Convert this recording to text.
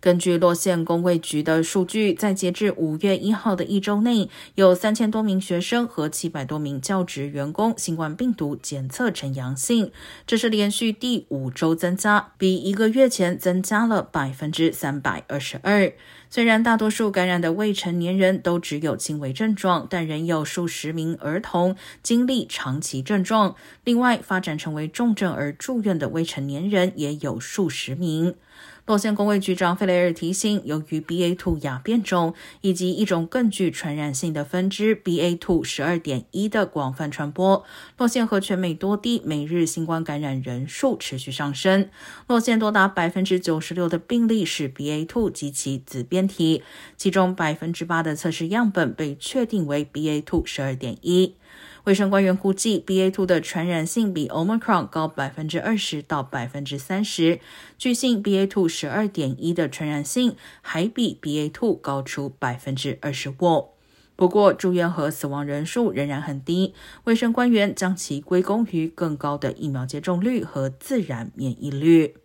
根据洛县工卫局的数据，在截至五月一号的一周内，有三千多名学生和七百多名教职员工新冠病毒检测呈阳性，这是连续第五周增加，比一个月前增加了百分之三百二十二。虽然大多数感染的未成年人都只有轻微症状，但仍有数十名儿童经历长期症状。另外，发展成为重症而住院的未成年人也有数十名。洛县公卫局长费雷尔提醒，由于 BA.2 亚变种以及一种更具传染性的分支 BA.2 十二点一的广泛传播，洛县和全美多地每日新冠感染人数持续上升。洛县多达百分之九十六的病例是 BA.2 及其子变体，其中百分之八的测试样本被确定为 BA.2 十二点一。卫生官员估计，BA.2 的传染性比 Omicron 高百分之二十到百分之三十。据信，BA.2 十二点一的传染性还比 BA.2 高出百分之二十五。不过，住院和死亡人数仍然很低。卫生官员将其归功于更高的疫苗接种率和自然免疫率。